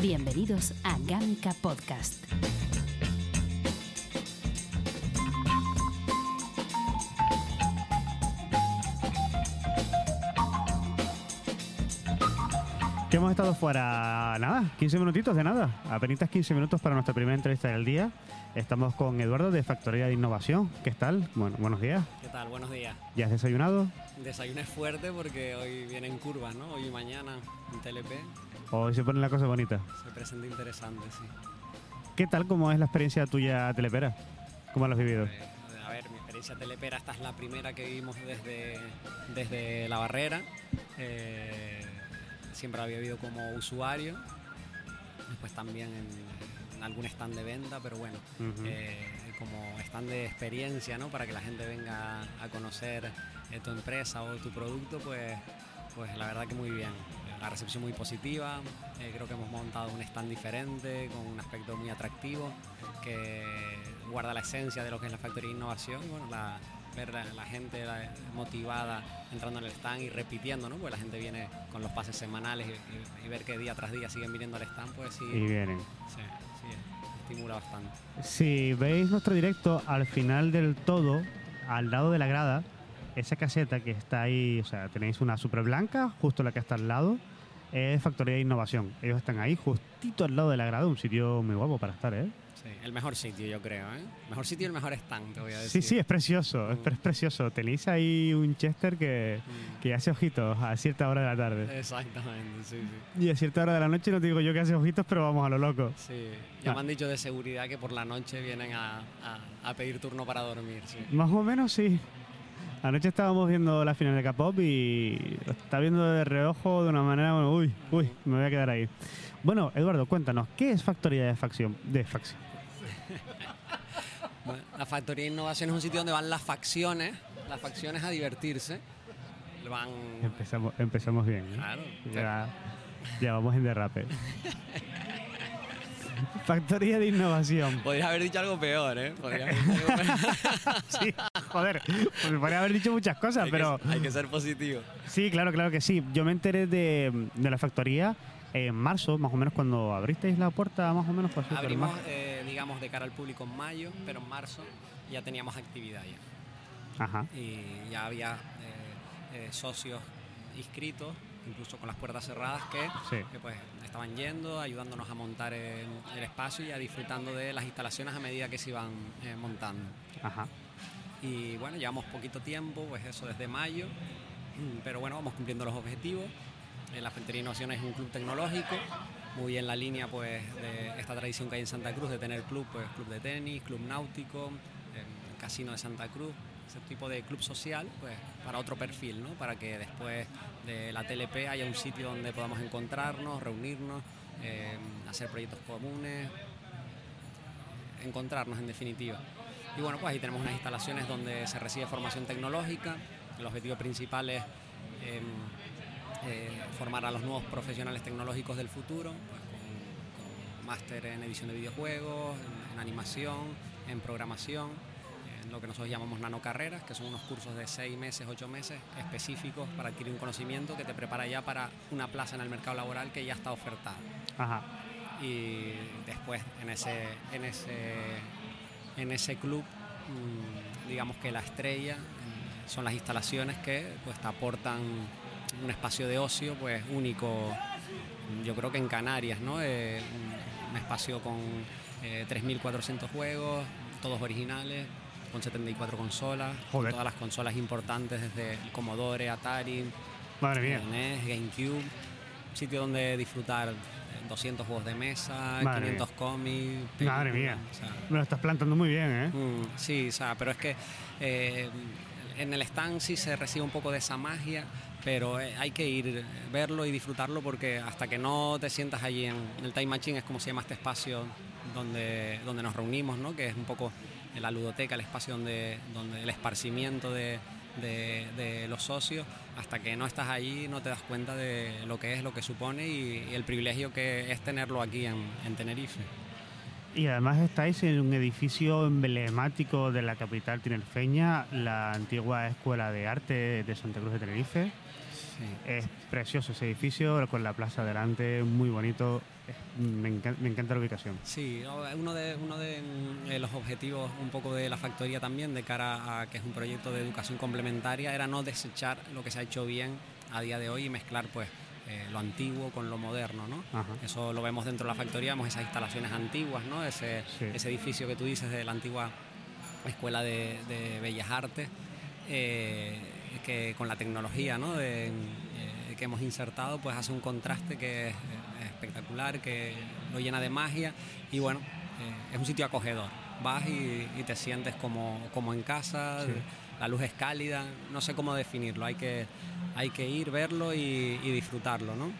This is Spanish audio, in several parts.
Bienvenidos a Gámica Podcast. Que hemos estado fuera, nada, 15 minutitos de nada. Apenas 15 minutos para nuestra primera entrevista del día. Estamos con Eduardo de Factoría de Innovación. ¿Qué tal? Bueno, buenos días. ¿Qué tal? Buenos días. ¿Ya has desayunado? Desayuno es fuerte porque hoy vienen curvas, ¿no? Hoy y mañana en TLP ¿O se pone la cosa bonita? se presenta interesante, sí. ¿Qué tal? ¿Cómo es la experiencia tuya telepera? ¿Cómo lo has vivido? Eh, a ver, mi experiencia telepera, esta es la primera que vivimos desde, desde la barrera. Eh, siempre había vivido como usuario, después también en, en algún stand de venta, pero bueno, eh, como stand de experiencia, ¿no? Para que la gente venga a conocer eh, tu empresa o tu producto, pues, pues la verdad que muy bien. La recepción muy positiva, eh, creo que hemos montado un stand diferente, con un aspecto muy atractivo, que guarda la esencia de lo que es la factoría de innovación. Y bueno, la- ver la, la gente la- motivada entrando en el stand y repitiendo, ¿no? Porque la gente viene con los pases semanales y, y- y ver que día tras día siguen viniendo al stand, pues sí, Y vienen. sí, sí, estimula bastante. Si veis nuestro directo, al final del todo, al lado de la grada, esa caseta que está ahí, o sea, tenéis una super blanca, justo la que está al lado, es Factoría de Innovación. Ellos están ahí, justito al lado de la grada, un sitio muy guapo para estar, ¿eh? Sí, el mejor sitio, yo creo, ¿eh? Mejor sitio y el mejor stand, te voy a Sí, decir. sí, es precioso, es, Mm. es precioso. Tenéis ahí un Chester que, Mm, que hace ojitos a cierta hora de la tarde. Exactamente, sí, sí. Y a cierta hora de la noche no te digo yo que hace ojitos, pero vamos a lo loco. Sí, ya Ah. me han dicho de seguridad que por la noche vienen a, a- a pedir turno para dormir, sí. Más o menos sí. Anoche estábamos viendo la final de K-pop y lo está viendo de reojo de una manera, bueno, uy, uy, me voy a quedar ahí. Bueno, Eduardo, cuéntanos, ¿qué es Factoría de Facción? De facción. La Factoría de Innovación es un sitio donde van las facciones, las facciones a divertirse. Van... Empezamos, empezamos bien. ¿eh? Claro. Ya, ya vamos en derrape. Factoría de Innovación. Podrías haber dicho algo peor, ¿eh? Podrías haber dicho algo peor. Sí, joder, pues me podría haber dicho muchas cosas, hay, pero... que, hay que ser positivo. Sí, claro, claro que sí. Yo me enteré de, de la factoría en marzo, más o menos cuando abristeis la puerta, más o menos pero Abrimos, eh, digamos, de cara al público en mayo, pero en marzo ya teníamos actividad ya. Ajá. y ya había eh, eh, socios inscritos, incluso con las puertas cerradas, que, Sí. que, pues estaban yendo, ayudándonos a montar el, el espacio y a disfrutando de las instalaciones a medida que se iban eh, montando. Ajá. Y bueno, llevamos poquito tiempo, pues eso desde mayo, pero bueno, vamos cumpliendo los objetivos. Eh, la Factoría de Innovación es un club tecnológico, muy en la línea pues de esta tradición que hay en Santa Cruz de tener club, pues club de tenis, club náutico, el casino de Santa Cruz, ese tipo de club social, pues para otro perfil, ¿no? Para que después de la TLP haya un sitio donde podamos encontrarnos, reunirnos, eh, hacer proyectos comunes, encontrarnos en definitiva. Y bueno, pues ahí tenemos unas instalaciones donde se recibe formación tecnológica. El objetivo principal es eh, eh, formar a los nuevos profesionales tecnológicos del futuro, pues con, con máster en edición de videojuegos, en, en animación, en programación, en lo que nosotros llamamos nanocarreras, que son unos cursos de seis meses, ocho meses específicos para adquirir un conocimiento que te prepara ya para una plaza en el mercado laboral que ya está ofertada Ajá. y después en ese en ese en ese club mm, digamos que la estrella mm, son las instalaciones que pues te aportan un espacio de ocio pues único yo creo que en Canarias no Eh, un, un espacio con eh, 3.400 juegos todos originales con 74 consolas con Joder. todas las consolas importantes desde Commodore Atari Madre mía. NES, GameCube, sitio donde disfrutar 200 juegos de mesa, Madre 500 cómics. Madre mía. o sea, Me lo estás plantando muy bien, ¿eh? mm, sí, o sea, pero es que eh, en el stand sí se recibe un poco de esa magia, pero eh, hay que ir, verlo y disfrutarlo porque hasta que no te sientas allí en, el Time Machine es como se llama este espacio donde, donde nos reunimos, ¿no? que es un poco la ludoteca, el espacio donde, donde el esparcimiento de, de, los socios, hasta que no estás allí no te das cuenta de lo que es, lo que supone y, el privilegio que es tenerlo aquí en, en Tenerife. Y además estáis en un edificio emblemático de la capital tinerfeña, la antigua Escuela de Arte de Santa Cruz de Tenerife. Es precioso ese edificio, con la plaza delante, muy bonito. Me encanta, la ubicación. Sí, uno de, uno de mm, los objetivos un poco de la factoría también, de cara a que es un proyecto de educación complementaria, era no desechar lo que se ha hecho bien a día de hoy y mezclar pues eh, lo antiguo con lo moderno, ¿no? Eso lo vemos dentro de la factoría, vemos esas instalaciones antiguas, ¿no? Ese, ese edificio que tú dices de la antigua Escuela de, Bellas Artes, eh, que con la tecnología, ¿no? Eh, que hemos insertado, pues hace un contraste que es, espectacular, que lo llena de magia y bueno, es un sitio acogedor. Vas y, te sientes como, como en casa, la luz es cálida, no sé cómo definirlo, hay que hay que ir, verlo y, disfrutarlo, ¿no?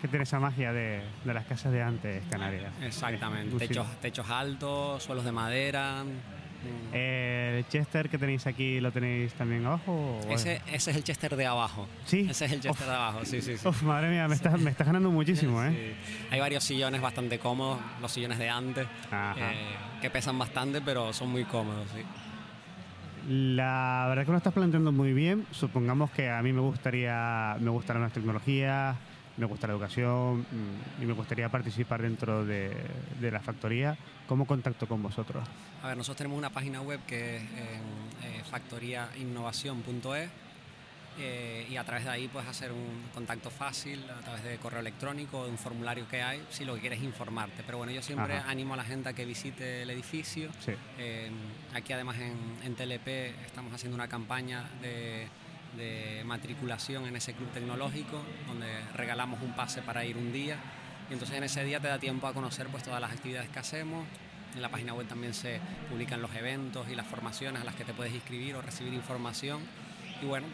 Que tiene esa magia de, las casas de antes, Canarias. Exactamente, techos, techos altos, suelos de madera. Mm. ¿El Chester que tenéis aquí lo tenéis también abajo? Ese, ese, es el Chester de abajo. Sí. Ese es el Chester de abajo, sí, sí, sí. Uf, madre mía, me estás, me estás ganando muchísimo, ¿eh? Hay varios sillones bastante cómodos, los sillones de antes, eh, que pesan bastante, pero son muy cómodos, sí. La verdad que lo estás planteando muy bien. Supongamos que a mí me gustaría, me gustan las tecnologías, me gusta la educación mm, y me gustaría participar dentro de, la factoría. ¿Cómo contacto con vosotros? A ver, nosotros tenemos una página web que es eh, eh, y a través de ahí puedes hacer un contacto fácil a través de correo electrónico, de un formulario que hay, si lo que quieres es informarte. Pero bueno, yo siempre animo a la gente a que visite el edificio. Eh, aquí además en, TLP estamos haciendo una campaña de, matriculación en ese club tecnológico, donde regalamos un pase para ir un día. Y entonces en ese día te da tiempo a conocer pues, todas las actividades que hacemos. En la página web también se publican los eventos y las formaciones a las que te puedes inscribir o recibir información. Y bueno,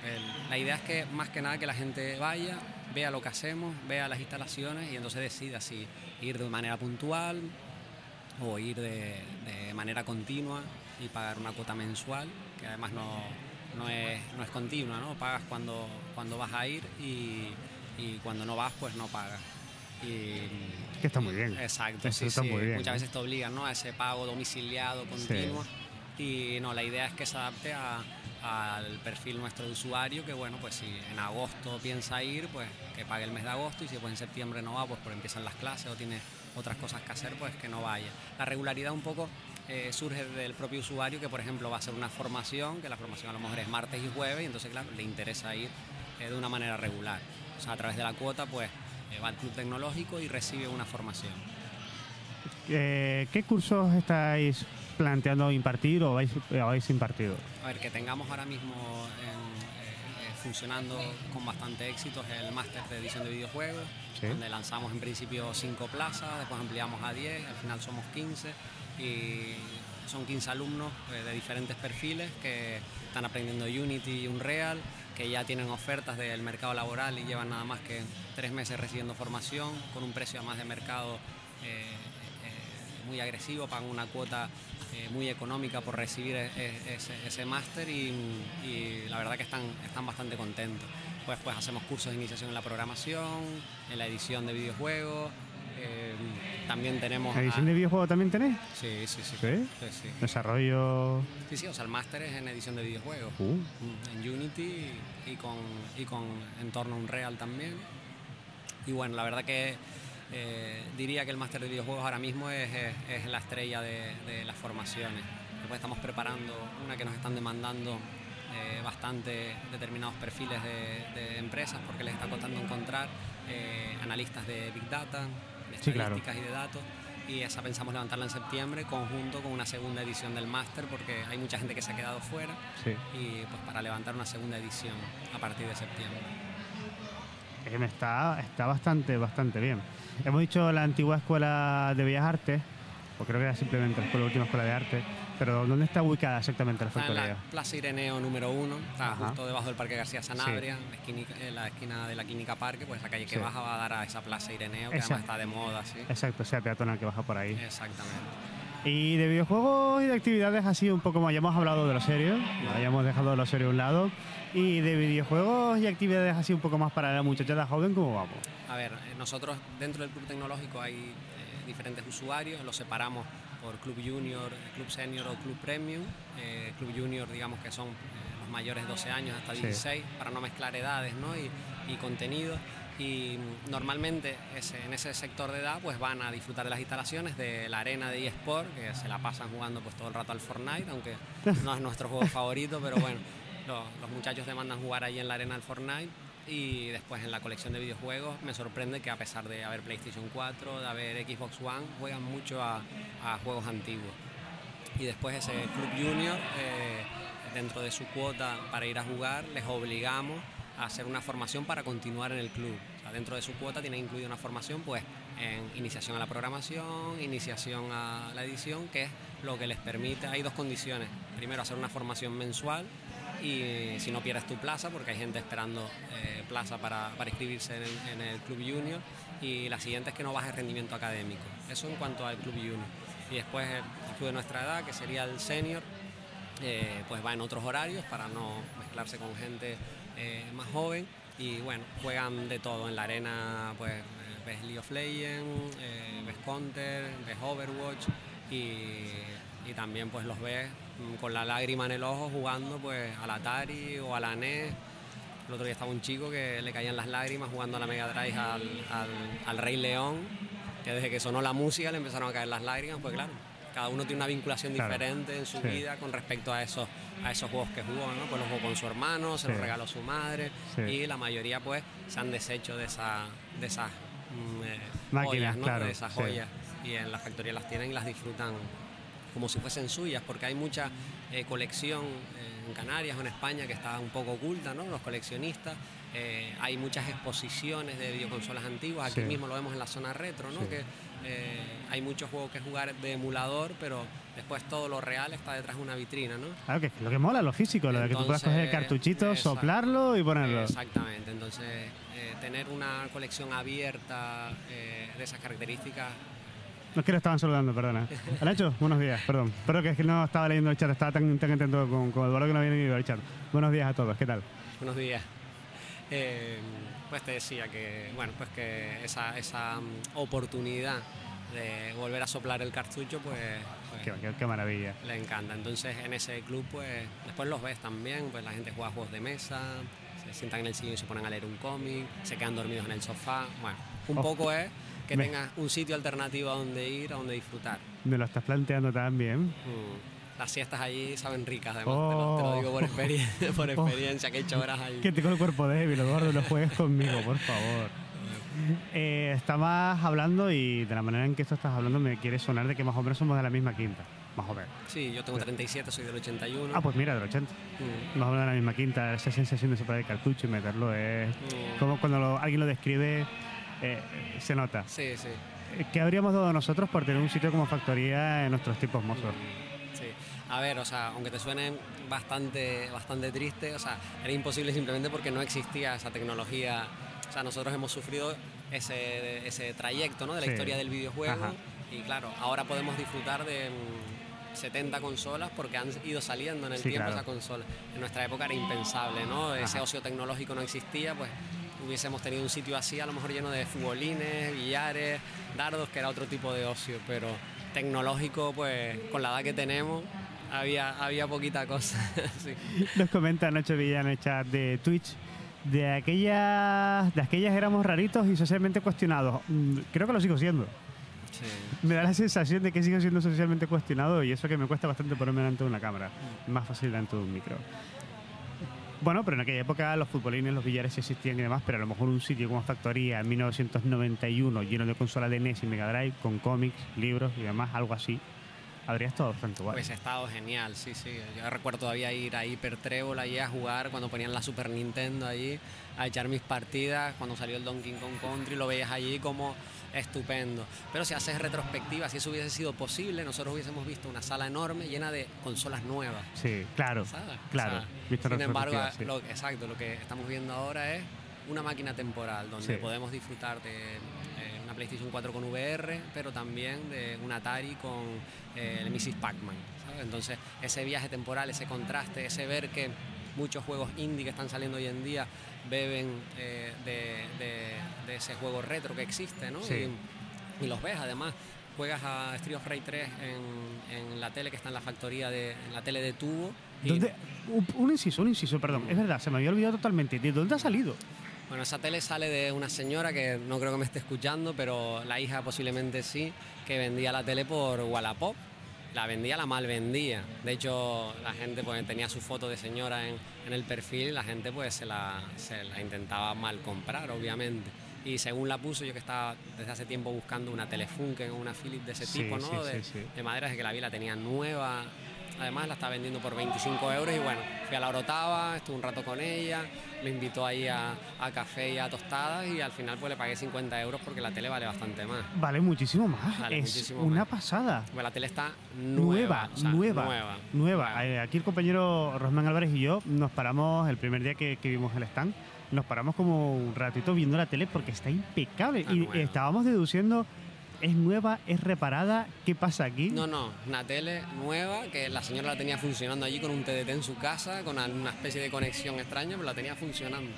la idea es que más que nada que la gente vaya, vea lo que hacemos, vea las instalaciones y entonces decida si ir de manera puntual o ir de, manera continua y pagar una cuota mensual, que además no, no, es, no es continua, ¿no? Pagas cuando, cuando vas a ir y, cuando no vas, pues no pagas. Y, que está muy bien. Exacto, sí, sí. Muchas veces te obligan ¿no? a ese pago domiciliado continuo. Y no, la idea es que se adapte a, al perfil nuestro de usuario, que bueno, pues si en agosto piensa ir, pues que pague el mes de agosto y si pues en septiembre no va, pues empiezan las clases o tiene otras cosas que hacer, pues que no vaya. La regularidad un poco eh, surge del propio usuario que por ejemplo va a hacer una formación, que la formación a lo mejor es martes y jueves y entonces claro, le interesa ir eh, de una manera regular. O sea, a través de la cuota pues eh, va al club tecnológico y recibe una formación. ¿Qué cursos estáis planteando impartir o habéis, habéis impartido? A ver, que tengamos ahora mismo eh, eh, funcionando con bastante éxito es el máster de edición de videojuegos, donde lanzamos en principio 5 plazas, después ampliamos a 10, al final somos 15 y son 15 alumnos eh, de diferentes perfiles que están aprendiendo Unity y Unreal, que ya tienen ofertas del mercado laboral y llevan nada más que tres meses recibiendo formación con un precio más de mercado muy agresivo, pagan una cuota eh, muy económica por recibir e, e, ese, máster y, la verdad que están, están bastante contentos. Pues, pues hacemos cursos de iniciación en la programación, en la edición de videojuegos. Eh, también tenemos. edición de videojuegos también tenéis? Sí, sí, sí. ¿Sí? Desarrollo. Sí, sí, o sea, el máster es en edición de videojuegos. Uh. Mm, en Unity y con, y con entorno Unreal también. Y bueno, la verdad que eh, diría que el máster de videojuegos ahora mismo es, la estrella de, las formaciones. Después estamos preparando una que nos están demandando eh, bastante determinados perfiles de, empresas porque les está costando encontrar eh, analistas de Big Data, de estadísticas y de datos. Y esa pensamos levantarla en septiembre conjunto con una segunda edición del máster porque hay mucha gente que se ha quedado fuera y pues para levantar una segunda edición a partir de septiembre. Está, está bastante, bastante bien. Hemos dicho la antigua escuela de Bellas Artes, o creo que era simplemente la, escuela, última escuela de arte. Pero ¿dónde está ubicada exactamente la Está en factoría? la Plaza Ireneo número uno, está Ajá. justo debajo del Parque García Sanabria, la, esquina, en la esquina de la Clínica Parque, pues la calle que Sí. baja va a dar a esa Plaza Ireneo, que además está de moda, sí. Exacto, sea peatonal que baja por ahí. Exactamente. Y de videojuegos y de actividades así un poco más, ya hemos hablado de lo serio, ya hemos dejado lo serio a un lado. Y de videojuegos y actividades así un poco más para la muchachada joven, ¿cómo vamos? A ver, eh, nosotros dentro del Club Tecnológico hay eh, diferentes usuarios, los separamos por Club Junior, Club Senior o Club Premium. Eh, Club Junior, digamos que son eh, los mayores 12 años hasta Sí. 16, para no mezclar edades ¿no? y, y contenidos. Y normalmente ese- en ese sector de edad pues van a disfrutar de las instalaciones de la arena de eSport, que se la pasan jugando pues todo el rato al Fortnite, aunque no es nuestro juego favorito, pero bueno, los, los muchachos demandan jugar ahí en la arena del Fortnite y después en la colección de videojuegos me sorprende que a pesar de haber PlayStation 4, de haber Xbox One, juegan mucho a, a juegos antiguos. Y después ese Club Junior, eh, dentro de su cuota para ir a jugar, les obligamos a hacer una formación para continuar en el club. Dentro de su cuota tiene incluida una formación pues en iniciación a la programación, iniciación a la edición, que es lo que les permite, hay dos condiciones. Primero, hacer una formación mensual y si no pierdes tu plaza, porque hay gente esperando eh, plaza para, para inscribirse en el, Club Junior, y la siguiente es que no bajes rendimiento académico. Eso en cuanto al Club Junior. Y después el club de nuestra edad, que sería el Senior, eh, pues va en otros horarios para no mezclarse con gente eh, más joven. Y bueno, juegan de todo. En la arena, pues ves League of Legends, eh, ves Counter, ves Overwatch y, y también pues los ves mm, con la lágrima en el ojo jugando pues al Atari o a la NES. El otro día estaba un chico que le caían las lágrimas jugando a la Mega Drive al- al Rey León, que desde que sonó la música le empezaron a caer las lágrimas, pues claro, cada uno tiene una vinculación Claro. diferente en su Sí. vida con respecto a esos, a esos juegos que jugó, ¿no? Pues los jugó con su hermano, se Sí. los regaló su madre Sí. y la mayoría pues se han deshecho de, esa, de esas mm, eh, Máquinas, joyas, ¿no? claro, De esas joyas y en la factoría las tienen y las disfrutan como si fuesen suyas, porque hay mucha eh, colección eh, en Canarias o en España que está un poco oculta, ¿no? Los coleccionistas. Eh, hay muchas exposiciones de videoconsolas antiguas, aquí Sí. mismo lo vemos en la zona retro, ¿no? Sí. Que eh, hay muchos juegos que jugar de emulador, pero después todo lo real está detrás de una vitrina, ¿no? Claro, que es lo que mola, lo físico, lo de que tú puedas coger el cartuchito, soplarlo y ponerlo. Exactamente, entonces eh, tener una colección abierta de esas características No es que lo estaban saludando, perdona. Nacho, buenos días, perdón. Perdón que es que no estaba leyendo el chat, estaba tan, tan atento con, con Eduardo que no había ido al chat. Buenos días a todos, ¿qué tal? Buenos días. Eh, pues te decía que, bueno, pues que esa, esa mm, oportunidad de volver a soplar el cartucho, pues, pues, Qué, qué- qué maravilla. le encanta. Entonces en ese club, pues después los ves también, pues la gente juega juegos de mesa, se sientan en el sillón y se ponen a leer un cómic, se quedan dormidos en el sofá. Bueno, un Oh. poco es que Me- tengas un sitio alternativo a donde ir, a donde disfrutar. Me lo estás planteando también. Mm. Las siestas allí saben ricas, además, te, lo, te lo Oh. digo por experiencia, por Oh. experiencia que he hecho horas ahí. Que tengo el cuerpo débil, Eduardo, no juegues conmigo, por favor. Eh, estabas hablando y de la manera en que esto estás hablando me quiere sonar de que más o menos somos de la misma quinta. Más o menos. Sí, yo tengo 37, soy del 81. Ah, pues mira, del 80. Mm. Más o menos de la misma quinta. Esa sensación de soplar el cartucho y meterlo es... Mm. Como cuando lo- alguien lo describe, eh, se nota. Sí, sí. ¿Qué habríamos dado nosotros por tener un sitio como factoría en nuestros tiempos mozos? Mm. A ver, o sea, aunque te suene bastante, bastante triste, o sea, era imposible simplemente porque no existía esa tecnología. O sea, nosotros hemos sufrido ese, ese trayecto ¿no? de la Sí. historia del videojuego Ajá. y claro, ahora podemos disfrutar de mm, 70 consolas porque han ido saliendo en el Sí, tiempo claro. esas consolas. En nuestra época era impensable, ¿no? Ese Ajá. ocio tecnológico no existía, pues hubiésemos tenido un sitio así, a lo mejor lleno de futbolines, billares, dardos, que era otro tipo de ocio, pero tecnológico, pues con la edad que tenemos, había, había poquita cosa. sí. Nos comenta Nacho Villa en el chat de Twitch. De aquellas, de aquellas éramos raritos y socialmente cuestionados. Mm, Creo que lo sigo siendo. Me da la sensación de que sigo siendo socialmente cuestionado y eso que me cuesta bastante ponerme delante de una cámara. Más fácil delante de un micro. Bueno, pero en aquella época los futbolines, los billares sí existían y demás, pero a lo mejor un sitio como Factoría en 1991 lleno de consolas de NES y Mega Drive con cómics, libros y demás, algo así. Habría estado bastante guay. Pues ha estado genial, sí, sí. Yo recuerdo todavía ir a Hyper Trébol allí a jugar cuando ponían la Super Nintendo allí, a echar mis partidas. Cuando salió el Donkey Kong Country, lo veías allí como estupendo. Pero si haces retrospectiva, si eso hubiese sido posible, nosotros hubiésemos visto una sala enorme llena de consolas nuevas. Sí, claro. ¿sabes? Claro, O sea, visto sin embargo, sí. lo- exacto, lo que estamos viendo ahora es una máquina temporal donde Sí. podemos disfrutar de eh, PlayStation 4 con VR, pero también de un Atari con eh, el Mrs. Pac-Man. Entonces, ese viaje temporal, ese contraste, ese ver que muchos juegos indie que están saliendo hoy en día beben eh, de, de- de ese juego retro que existe, ¿no? Sí. Y, y los ves, además. Juegas a Street of Rage 3 en, en la tele que está en la factoría de en la tele de tubo. y- ¿Dónde- un, un inciso, un inciso, perdón. Es verdad, se me había olvidado totalmente. ¿De dónde ha salido? Bueno, esa tele sale de una señora que no creo que me esté escuchando, pero la hija posiblemente sí, que vendía la tele por Wallapop. La vendía, la mal vendía. De hecho, la gente pues, tenía su foto de señora en, en el perfil y la gente pues se la, se la intentaba mal comprar, obviamente. Y según la puso, yo que estaba desde hace tiempo buscando una Telefunken o una Philips de ese Sí, tipo, ¿no? sí, de, sí, sí. de madera, desde que la vi la tenía nueva. Además la estaba vendiendo por 25 euros y bueno, fui a la Orotava, estuve un rato con ella, me invitó ahí a, a café y a tostadas y al final pues le pagué 50 euros porque la tele vale bastante más. Vale muchísimo más. Vale es muchísimo una más. pasada. Pues la tele está Nueva, nueva. o sea, nueva, nueva. nueva. Eh, Aquí el compañero Rosman Álvarez y yo nos paramos el primer día que, que vimos el stand. Nos paramos como un ratito viendo la tele porque está impecable. Está y estábamos deduciendo, es nueva, es reparada, ¿qué pasa aquí? No, no, una tele nueva que la señora la tenía funcionando allí con un TDT en su casa, con una especie de conexión extraña, pero la tenía funcionando.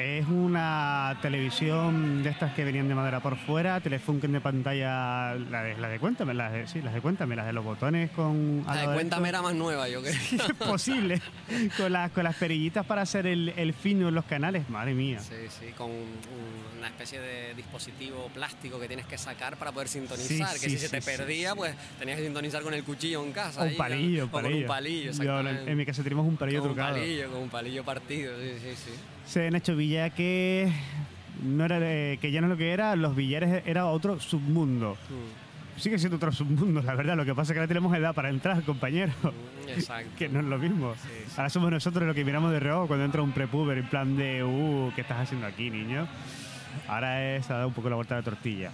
Es una televisión de estas que venían de madera por fuera, Telefunken de pantalla, la de, la de Cuéntame, las de, sí, las de Cuéntame, las de los botones con... La de Cuéntame era más nueva, yo creo. es posible. con, las, con las perillitas para hacer el, el fino en los canales, madre mía. Sí, sí, con un- una especie de dispositivo plástico que tienes que sacar para poder sintonizar. Sí, que sí, si se te sí, sí, perdía, pues tenías que sintonizar con el cuchillo en casa. Un ahí, palillo, o con un palillo, Yo, en mi casa tenemos un palillo con un trucado. palillo, con un palillo partido, sí, sí, sí. Se Nacho Villa que no era de- que ya no es lo que era, los billares era otro submundo. Mm, Sigue siendo otro submundo, la verdad. Lo que pasa es que ahora tenemos edad para entrar, compañero. mm, Exacto. que no es lo mismo. Sí, sí. Ahora somos nosotros los que miramos de reojo cuando entra un prepuber en plan de, uh, ¿qué estás haciendo aquí, niño? Ahora es a dar un poco la vuelta a la tortilla.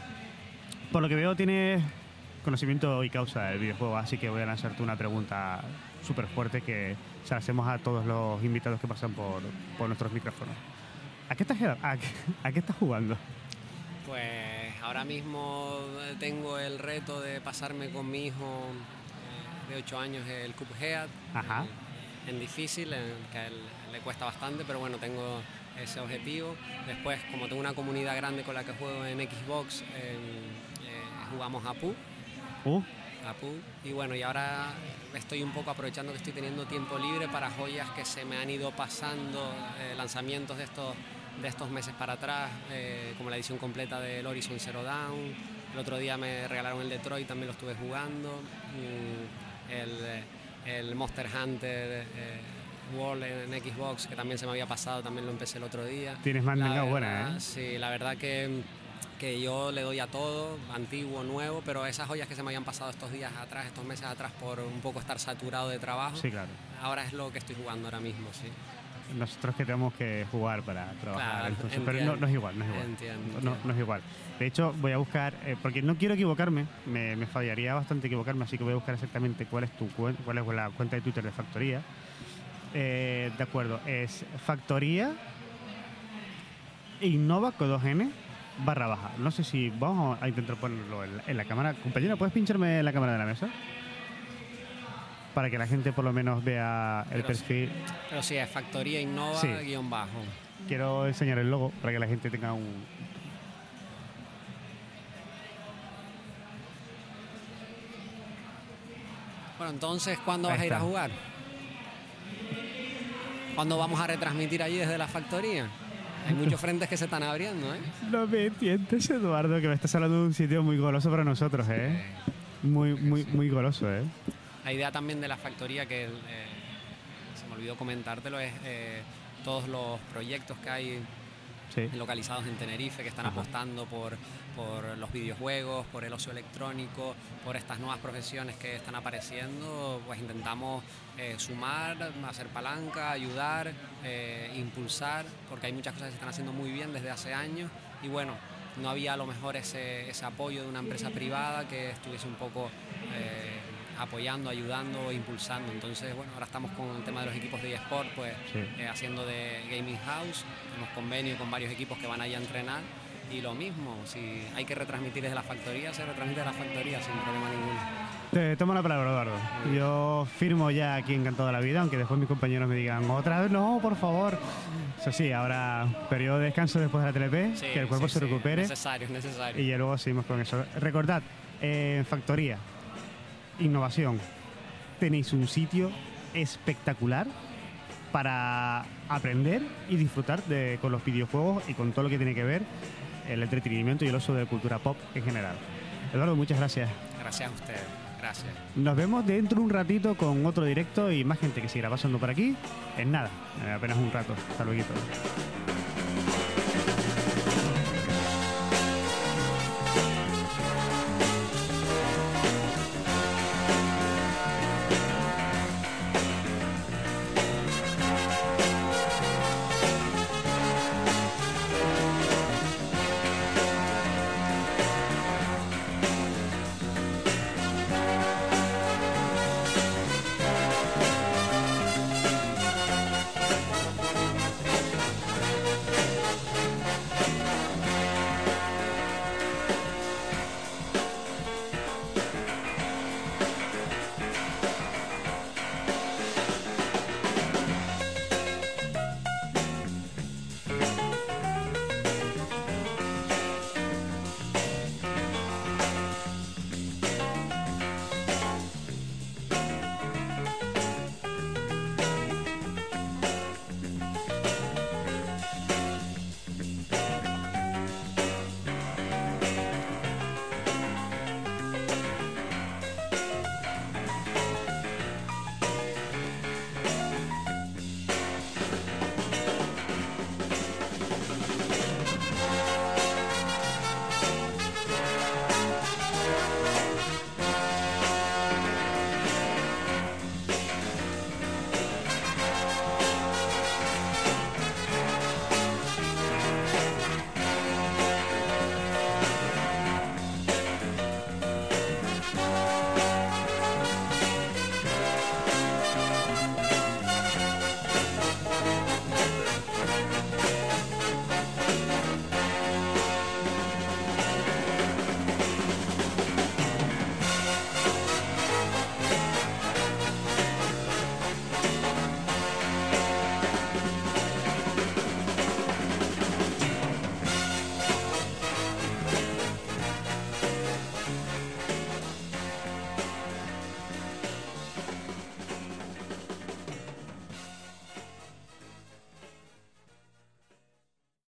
Por lo que veo, tienes conocimiento y causa del videojuego, así que voy a lanzarte una pregunta súper fuerte que se la hacemos a todos los invitados que pasan por, por nuestros micrófonos. ¿A qué estás, a qué- a qué estás jugando? Pues ahora mismo tengo el reto de pasarme con mi hijo eh, de 8 años el Cuphead. Ajá. eh, En difícil, en que a él le cuesta bastante, pero bueno, tengo ese objetivo. Después, como tengo una comunidad grande con la que juego en Xbox, eh, eh, jugamos a PU. A PUB. Y bueno, y ahora estoy un poco aprovechando que estoy teniendo tiempo libre para joyas que se me han ido pasando, eh, lanzamientos de estos, de estos meses para atrás, eh, como la edición completa del Horizon Zero Dawn. El otro día me regalaron el Detroit, también lo estuve jugando. Mm, el, eh, el Monster Hunter eh, World en Xbox, que también se me había pasado, también lo empecé el otro día. Tienes mandanga La buena, ¿eh? Sí, la verdad que, que yo le doy a todo, antiguo, nuevo, pero esas joyas que se me habían pasado estos días atrás, estos meses atrás, por un poco estar saturado de trabajo, sí, claro. ahora es lo que estoy jugando ahora mismo, sí. Nosotros que tenemos que jugar para trabajar, Claro, entonces, pero no, es igual, no es igual. Entiendo, No, entiendo. no es igual. De hecho, voy a buscar, eh, porque no quiero equivocarme, me, me fallaría bastante equivocarme, así que voy a buscar exactamente cuál es tu cuál es la cuenta de Twitter de Factoría. Eh, de acuerdo, es Factoría Innova con 2N barra baja. No sé si vamos a intentar ponerlo en la, en la cámara. Compañera, ¿puedes pincharme la cámara de la mesa? Para que la gente por lo menos vea el Pero sí. perfil. Pero sí, es Factoría Innova Sí. guion bajo. Quiero enseñar el logo para que la gente tenga un, Bueno, entonces, ¿cuándo Ahí vas a ir a jugar? ¿Cuándo vamos a retransmitir allí desde la factoría? Hay muchos frentes que se están abriendo, ¿eh? No me entiendes, Eduardo, que me estás hablando de un sitio muy goloso para nosotros, ¿eh? Muy, muy, muy goloso, ¿eh? La idea también de la factoría, que eh, se me olvidó comentártelo, es eh, todos los proyectos que hay Sí. localizados en Tenerife que están Ajá. apostando por, por los videojuegos, por el ocio electrónico, por estas nuevas profesiones que están apareciendo, pues intentamos eh, sumar, hacer palanca, ayudar, eh, impulsar, porque hay muchas cosas que se están haciendo muy bien desde hace años y bueno, no había a lo mejor ese, ese apoyo de una empresa privada que estuviese un poco eh, apoyando, ayudando, impulsando. Entonces, bueno, ahora estamos con el tema de los equipos de eSport, pues Sí. eh, haciendo de gaming house, tenemos convenio con varios equipos que van allá a entrenar y lo mismo, si hay que retransmitir desde la factoría, se retransmite desde la factoría sin problema ninguno. Te tomo la palabra, Eduardo. Yo firmo ya aquí encantado de la vida, aunque después mis compañeros me digan, otra vez no, por favor. Eso sí, ahora periodo de descanso después de la TLP, Sí, que el cuerpo sí, se recupere necesario, es necesario. y ya luego seguimos con eso. Recordad, eh, Factoría, innovación, tenéis un sitio espectacular para aprender y disfrutar de, con los videojuegos y con todo lo que tiene que ver el entretenimiento y el uso de cultura pop en general. Eduardo, muchas gracias. Gracias a ustedes, gracias. Nos vemos dentro de un ratito con otro directo y más gente que seguirá pasando por aquí. En nada, en apenas un rato. Hasta luego.